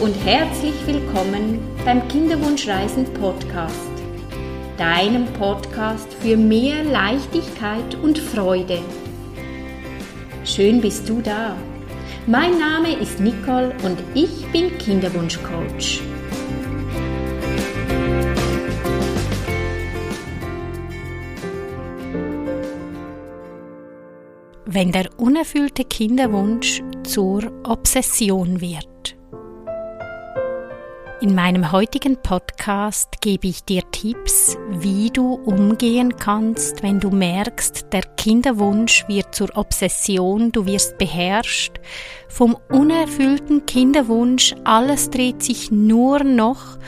und herzlich willkommen beim Kinderwunschreisen Podcast, deinem Podcast für mehr Leichtigkeit und Freude. Schön bist du da. Mein Name ist Nicole und ich bin Kinderwunschcoach. Wenn der unerfüllte Kinderwunsch zur Obsession wird. In meinem heutigen Podcast gebe ich dir Tipps, wie du umgehen kannst, wenn du merkst, der Kinderwunsch wird zur Obsession, du wirst beherrscht vom unerfüllten Kinderwunsch, alles dreht sich nur noch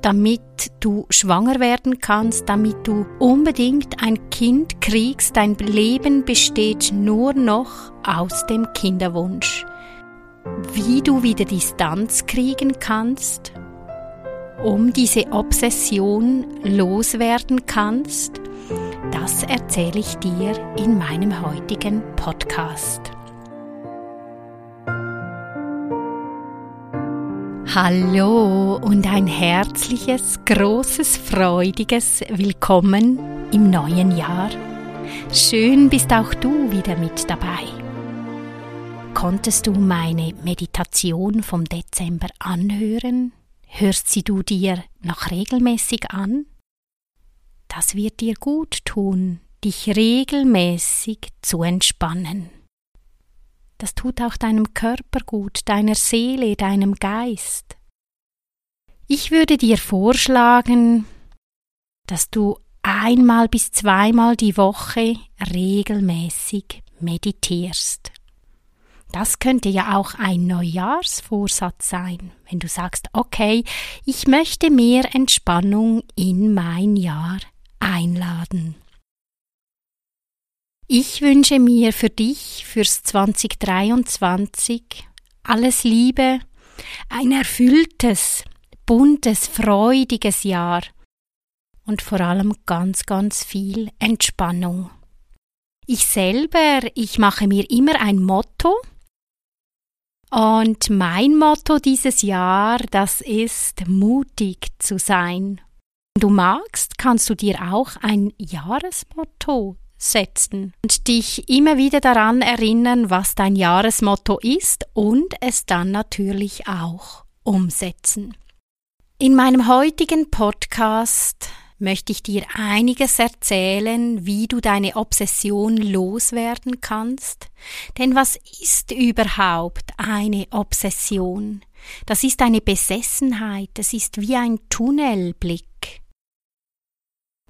damit du schwanger werden kannst, damit du unbedingt ein Kind kriegst. Dein Leben besteht nur noch aus dem Kinderwunsch. Wie du wieder Distanz kriegen kannst, um diese Obsession loswerden kannst, das erzähle ich dir in meinem heutigen Podcast. Hallo und ein herzliches, großes, freudiges Willkommen im neuen Jahr. Schön bist auch du wieder mit dabei. Konntest du meine Meditation vom Dezember anhören? Hörst sie du dir noch regelmäßig an? Das wird dir gut tun, dich regelmäßig zu entspannen. Das tut auch deinem Körper gut, deiner Seele, deinem Geist. Ich würde dir vorschlagen, dass du einmal bis zweimal die Woche regelmäßig meditierst. Das könnte ja auch ein Neujahrsvorsatz sein, wenn du sagst, okay, ich möchte mehr Entspannung in mein Jahr einladen. Ich wünsche mir für dich fürs 2023 alles Liebe, ein erfülltes, buntes, freudiges Jahr und vor allem ganz, ganz viel Entspannung. Ich selber, ich mache mir immer ein Motto und mein Motto dieses Jahr, das ist mutig zu sein. Wenn du magst, kannst du dir auch ein Jahresmotto setzen und dich immer wieder daran erinnern, was dein Jahresmotto ist und es dann natürlich auch umsetzen. In meinem heutigen Podcast möchte ich dir einiges erzählen, wie du deine Obsession loswerden kannst. Denn was ist überhaupt eine Obsession? Das ist eine Besessenheit, es ist wie ein Tunnelblick.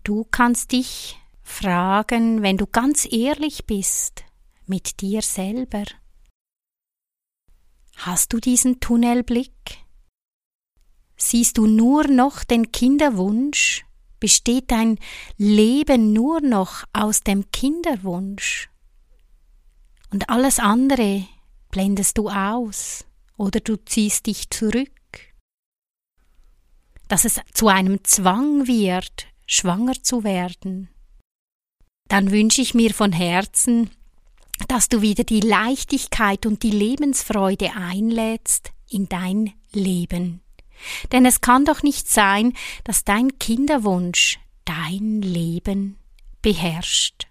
Du kannst dich fragen, wenn du ganz ehrlich bist mit dir selber. Hast du diesen Tunnelblick? Siehst du nur noch den Kinderwunsch? Besteht dein Leben nur noch aus dem Kinderwunsch? Und alles andere blendest du aus oder du ziehst dich zurück? Dass es zu einem Zwang wird, schwanger zu werden, dann wünsche ich mir von Herzen, dass du wieder die Leichtigkeit und die Lebensfreude einlädst in dein Leben. Denn es kann doch nicht sein, dass dein Kinderwunsch dein Leben beherrscht.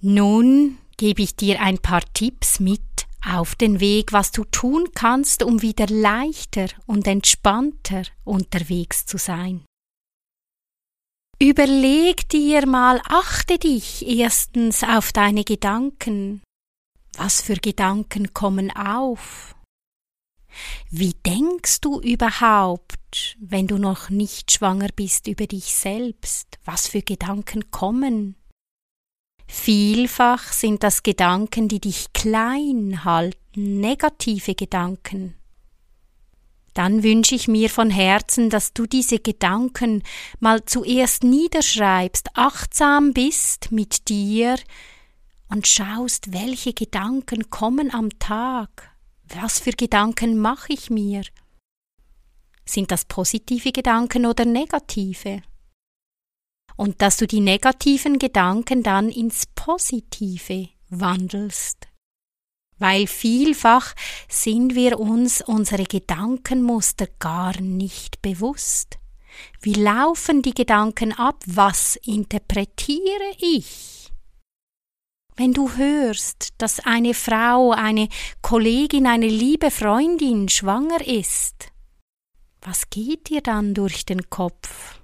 Nun gebe ich dir ein paar Tipps mit auf den Weg, was du tun kannst, um wieder leichter und entspannter unterwegs zu sein. Überleg dir mal, achte dich erstens auf deine Gedanken. Was für Gedanken kommen auf? Wie denkst du überhaupt, wenn du noch nicht schwanger bist über dich selbst? Was für Gedanken kommen? Vielfach sind das Gedanken, die dich klein halten, negative Gedanken dann wünsche ich mir von Herzen, dass du diese Gedanken mal zuerst niederschreibst, achtsam bist mit dir und schaust, welche Gedanken kommen am Tag. Was für Gedanken mache ich mir? Sind das positive Gedanken oder negative? Und dass du die negativen Gedanken dann ins Positive wandelst. weil vielfach sind wir uns unsere Gedankenmuster gar nicht bewusst. Wie laufen die Gedanken ab? Was interpretiere ich? Wenn du hörst, dass eine Frau, eine Kollegin, eine liebe Freundin schwanger ist, was geht dir dann durch den Kopf?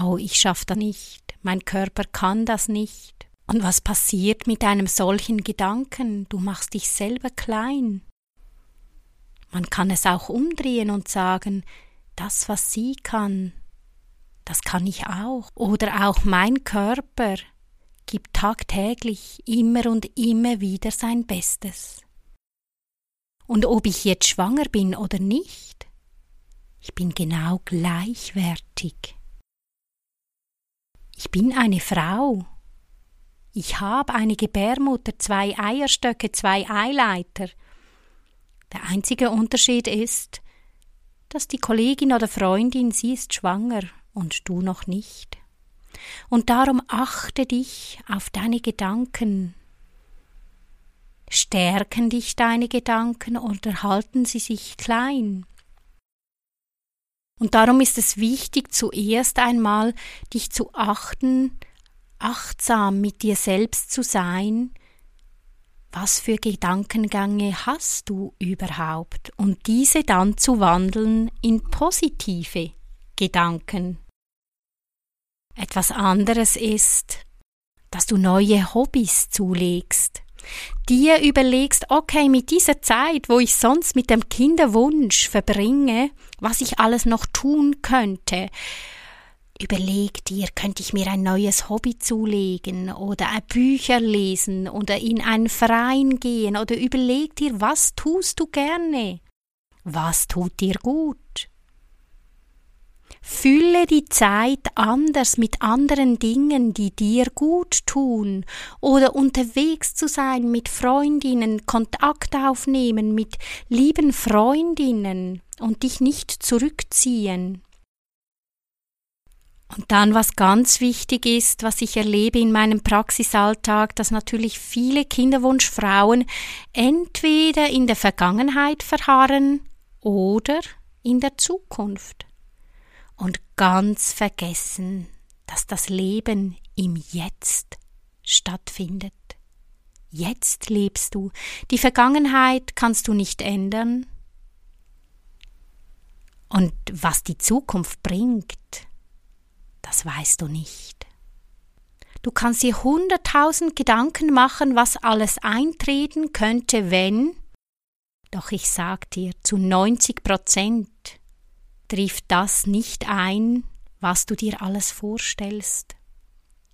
Oh, ich schaff das nicht, mein Körper kann das nicht. Und was passiert mit einem solchen Gedanken? Du machst dich selber klein. Man kann es auch umdrehen und sagen, das, was sie kann, das kann ich auch. Oder auch mein Körper gibt tagtäglich immer und immer wieder sein Bestes. Und ob ich jetzt schwanger bin oder nicht, ich bin genau gleichwertig. Ich bin eine Frau. Ich habe eine Gebärmutter, zwei Eierstöcke, zwei Eileiter. Der einzige Unterschied ist, dass die Kollegin oder Freundin, sie ist schwanger und du noch nicht. Und darum achte dich auf deine Gedanken. Stärken dich deine Gedanken oder halten sie sich klein? Und darum ist es wichtig, zuerst einmal dich zu achten, achtsam mit dir selbst zu sein, was für Gedankengänge hast du überhaupt und diese dann zu wandeln in positive Gedanken. Etwas anderes ist, dass du neue Hobbys zulegst, dir überlegst, okay, mit dieser Zeit, wo ich sonst mit dem Kinderwunsch verbringe, was ich alles noch tun könnte, Überleg dir, könnte ich mir ein neues Hobby zulegen oder Bücher lesen oder in einen Verein gehen oder überleg dir, was tust du gerne? Was tut dir gut? Fülle die Zeit anders mit anderen Dingen, die dir gut tun, oder unterwegs zu sein mit Freundinnen, Kontakt aufnehmen mit lieben Freundinnen und dich nicht zurückziehen. Und dann, was ganz wichtig ist, was ich erlebe in meinem Praxisalltag, dass natürlich viele Kinderwunschfrauen entweder in der Vergangenheit verharren oder in der Zukunft und ganz vergessen, dass das Leben im Jetzt stattfindet. Jetzt lebst du. Die Vergangenheit kannst du nicht ändern. Und was die Zukunft bringt, das weißt du nicht. Du kannst dir hunderttausend Gedanken machen, was alles eintreten könnte, wenn, doch ich sag dir, zu 90 Prozent trifft das nicht ein, was du dir alles vorstellst.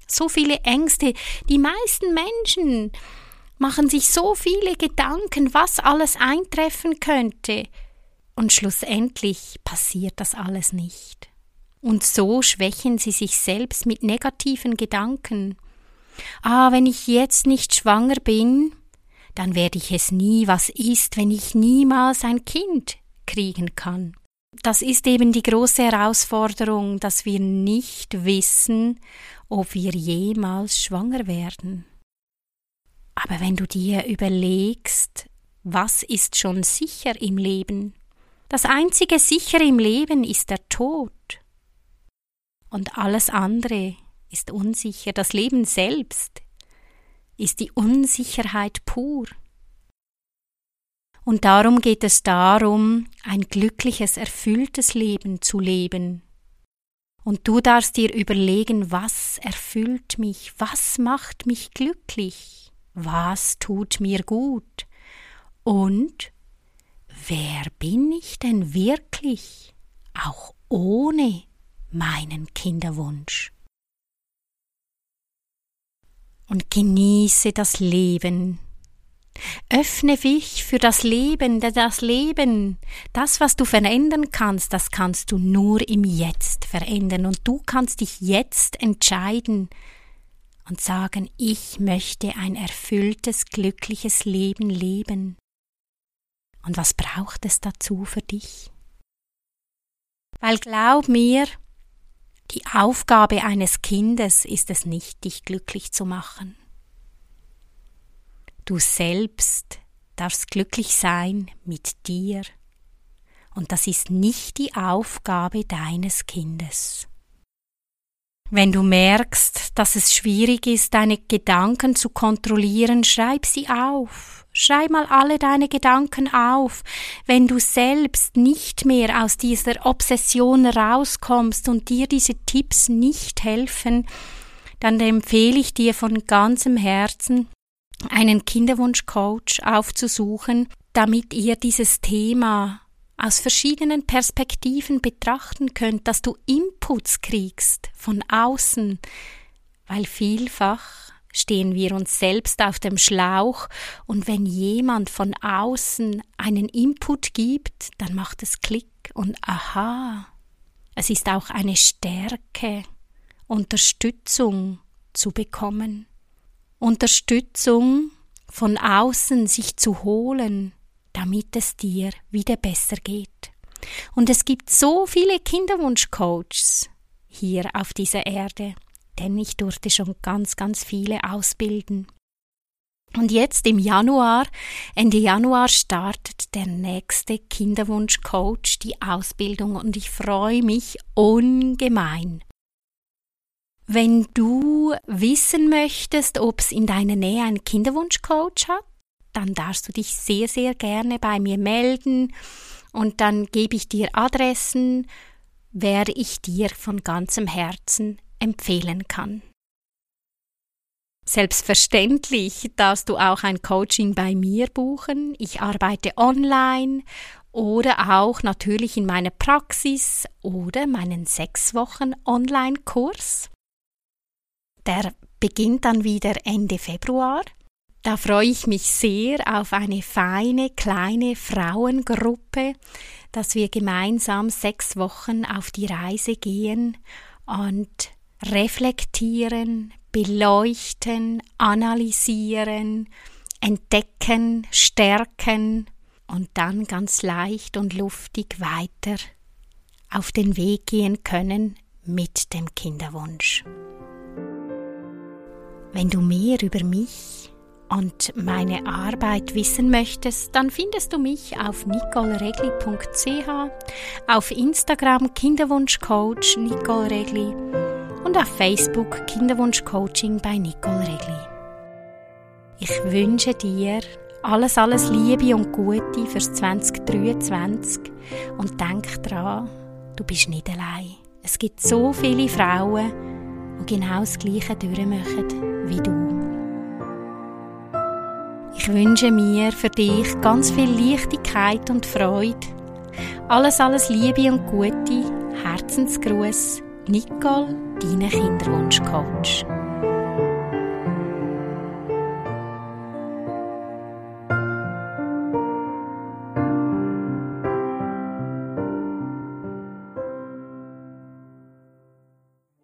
So viele Ängste, die meisten Menschen machen sich so viele Gedanken, was alles eintreffen könnte, und schlussendlich passiert das alles nicht. Und so schwächen sie sich selbst mit negativen Gedanken. Ah, wenn ich jetzt nicht schwanger bin, dann werde ich es nie, was ist, wenn ich niemals ein Kind kriegen kann. Das ist eben die große Herausforderung, dass wir nicht wissen, ob wir jemals schwanger werden. Aber wenn du dir überlegst, was ist schon sicher im Leben? Das einzige sicher im Leben ist der Tod und alles andere ist unsicher. Das Leben selbst ist die Unsicherheit pur. Und darum geht es darum, ein glückliches, erfülltes Leben zu leben. Und du darfst dir überlegen, was erfüllt mich, was macht mich glücklich, was tut mir gut und wer bin ich denn wirklich, auch ohne meinen Kinderwunsch. Und genieße das Leben. Öffne dich für das Leben, denn das Leben, das, was du verändern kannst, das kannst du nur im Jetzt verändern. Und du kannst dich jetzt entscheiden und sagen, ich möchte ein erfülltes, glückliches Leben leben. Und was braucht es dazu für dich? Weil glaub mir, die Aufgabe eines Kindes ist es nicht, dich glücklich zu machen. Du selbst darfst glücklich sein mit dir. Und das ist nicht die Aufgabe deines Kindes. Wenn du merkst, dass es schwierig ist, deine Gedanken zu kontrollieren, schreib sie auf. Schreib mal alle deine Gedanken auf. Wenn du selbst nicht mehr aus dieser Obsession rauskommst und dir diese Tipps nicht helfen, dann empfehle ich dir von ganzem Herzen, einen Kinderwunschcoach aufzusuchen, damit ihr dieses Thema aus verschiedenen Perspektiven betrachten könnt, dass du Inputs kriegst von außen, weil vielfach stehen wir uns selbst auf dem Schlauch und wenn jemand von außen einen Input gibt, dann macht es Klick und aha. Es ist auch eine Stärke, Unterstützung zu bekommen. Unterstützung von außen sich zu holen, damit es dir wieder besser geht. Und es gibt so viele Kinderwunschcoaches hier auf dieser Erde, denn ich durfte schon ganz, ganz viele ausbilden. Und jetzt im Januar, Ende Januar startet der nächste Kinderwunschcoach die Ausbildung und ich freue mich ungemein. Wenn du wissen möchtest, ob es in deiner Nähe einen Kinderwunschcoach hat, dann darfst du dich sehr, sehr gerne bei mir melden und dann gebe ich dir Adressen, wer ich dir von ganzem Herzen empfehlen kann. Selbstverständlich darfst du auch ein Coaching bei mir buchen. Ich arbeite online oder auch natürlich in meiner Praxis oder meinen sechs Wochen Online-Kurs. Der beginnt dann wieder Ende Februar. Da freue ich mich sehr auf eine feine kleine Frauengruppe, dass wir gemeinsam sechs Wochen auf die Reise gehen und reflektieren, beleuchten, analysieren, entdecken, stärken und dann ganz leicht und luftig weiter auf den Weg gehen können mit dem Kinderwunsch. Wenn du mehr über mich und meine Arbeit wissen möchtest, dann findest du mich auf nicoleregli.ch, auf Instagram Kinderwunschcoach Nicole Regli und auf Facebook Kinderwunschcoaching bei Nicole Regli. Ich wünsche dir alles, alles Liebe und Gute fürs 2023 und denk dran, du bist nicht allein. Es gibt so viele Frauen, die genau das Gleiche durchmachen wie du. Ich wünsche mir für dich ganz viel Leichtigkeit und Freude. Alles, alles Liebe und Gute. Herzensgruß, Nicole, deine Kinderwunschcoach.